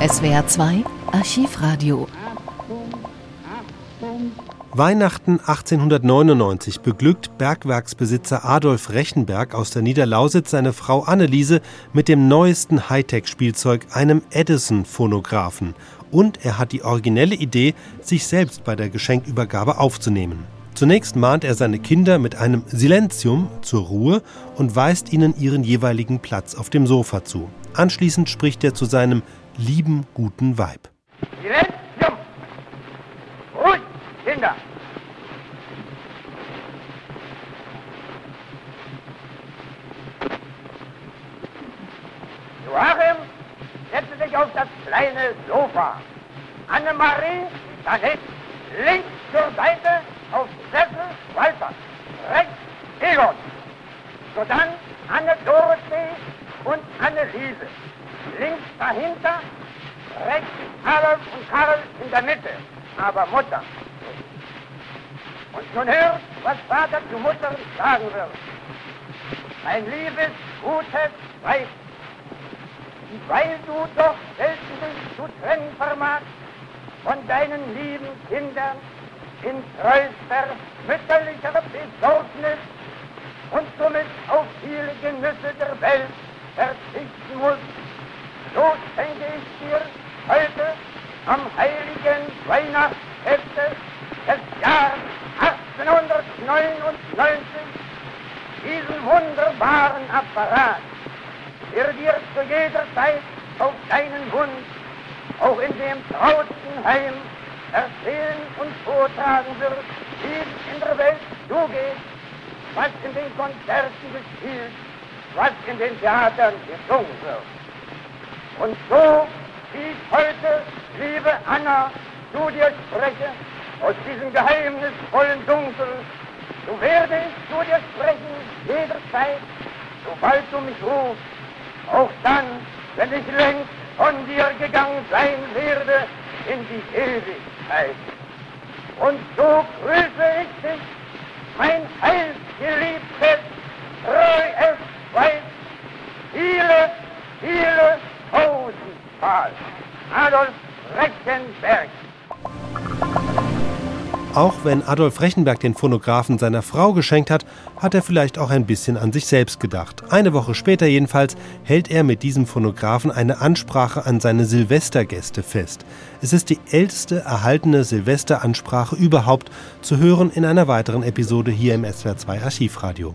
SWR 2 Archivradio. Weihnachten 1899 beglückt Bergwerksbesitzer Adolf Rechenberg aus der Niederlausitz seine Frau Anneliese mit dem neuesten Hightech-Spielzeug, einem Edison-Phonographen. Und er hat die originelle Idee, sich selbst bei der Geschenkübergabe aufzunehmen. Zunächst mahnt er seine Kinder mit einem Silenzium zur Ruhe und weist ihnen ihren jeweiligen Platz auf dem Sofa zu. Anschließend spricht er zu seinem lieben, guten Weib. Ruhig, Kinder! Joachim, setze dich auf das kleine Sofa. Annemarie, daneben, links zur Seite, auf Sessel, Walter, rechts, Egon. Sodann Anne Dorothee und Anneliese. Links dahinter, rechts Adolf und Karl in der Mitte, aber Mutter. Und nun hört, was Vater zu Mutter sagen wird. Mein liebes, gutes Weib, weil du doch selten dich zu trennen vermagst von deinen lieben Kindern in treuster, mütterlicher Besorgnis und somit auf viele Genüsse der Welt heiligen Weihnachtsfeste des Jahres 1899 diesen wunderbaren Apparat, der dir zu jeder Zeit auf deinen Wunsch auch in dem trauten Heim erzählen und vortragen wird, wie es in der Welt zugeht, was in den Konzerten gespielt, was in den Theatern gesungen wird. Und so, wie ich heute, liebe Anna, zu dir spreche, aus diesem geheimnisvollen Dunkel, so werde ich zu dir sprechen, jederzeit, sobald du mich rufst, auch dann, wenn ich längst von dir gegangen sein werde in die Ewigkeit. Und so grüße ich dich, mein heilgeliebtes, treues Weib, viele, viele tausendmal. Adolf Rechenberg. Auch wenn Adolf Rechenberg den Phonographen seiner Frau geschenkt hat, hat er vielleicht auch ein bisschen an sich selbst gedacht. Eine Woche später jedenfalls hält er mit diesem Phonographen eine Ansprache an seine Silvestergäste fest. Es ist die älteste erhaltene Silvesteransprache überhaupt zu hören in einer weiteren Episode hier im SWR2 Archivradio.